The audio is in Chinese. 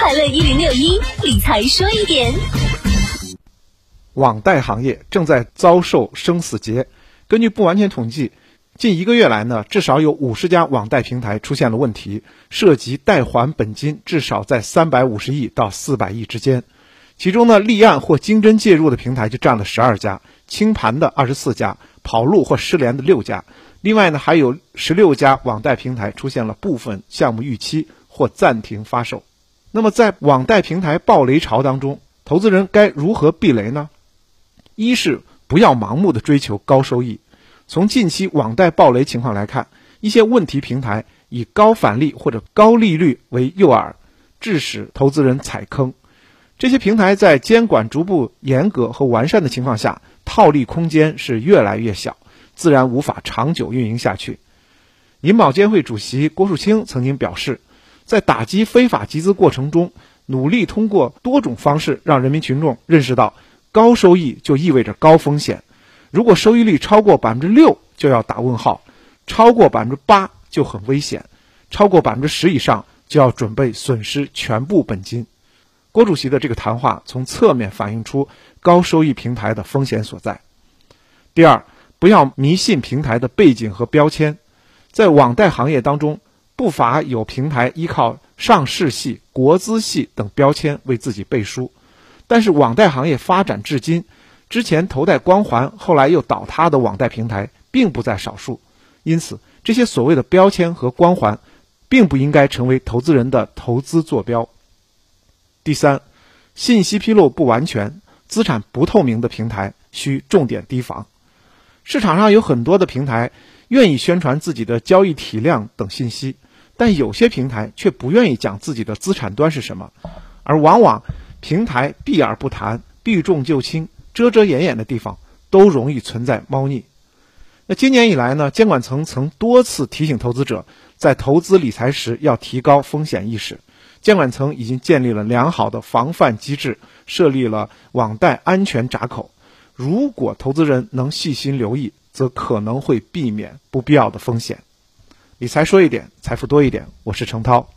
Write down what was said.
快乐一零六一理财说一点。网贷行业正在遭受生死劫。根据不完全统计，近一个月来呢，至少有五十家网贷平台出现了问题，涉及贷还本金至少在三百五十亿到四百亿之间。其中呢，立案或经侦介入的平台就占了十二家，清盘的二十四家，跑路或失联的六家。另外呢，还有十六家网贷平台出现了部分项目逾期或暂停发售。那么，在网贷平台暴雷潮当中，投资人该如何避雷呢？一是不要盲目的追求高收益。从近期网贷暴雷情况来看，一些问题平台以高返利或者高利率为诱饵，致使投资人踩坑。这些平台在监管逐步严格和完善的情况下，套利空间是越来越小，自然无法长久运营下去。银保监会主席郭树清曾经表示，在打击非法集资过程中，努力通过多种方式让人民群众认识到。高收益就意味着高风险，如果收益率超过百分之六，就要打问号；超过百分之八就很危险；超过百分之十以上，就要准备损失全部本金。郭主席的这个谈话从侧面反映出高收益平台的风险所在。第二，不要迷信平台的背景和标签，在网贷行业当中，不乏有平台依靠上市系、国资系等标签为自己背书。但是网贷行业发展至今，之前头戴光环，后来又倒塌的网贷平台并不在少数。因此，这些所谓的标签和光环，并不应该成为投资人的投资坐标。第三，信息披露不完全、资产不透明的平台需重点提防。市场上有很多的平台愿意宣传自己的交易体量等信息，但有些平台却不愿意讲自己的资产端是什么，而往往。平台避而不谈，避重就轻，遮遮掩掩的地方都容易存在猫腻。那今年以来呢，监管层曾多次提醒投资者，在投资理财时要提高风险意识。监管层已经建立了良好的防范机制，设立了网贷安全闸口。如果投资人能细心留意，则可能会避免不必要的风险。理财说一点，财富多一点。我是程涛。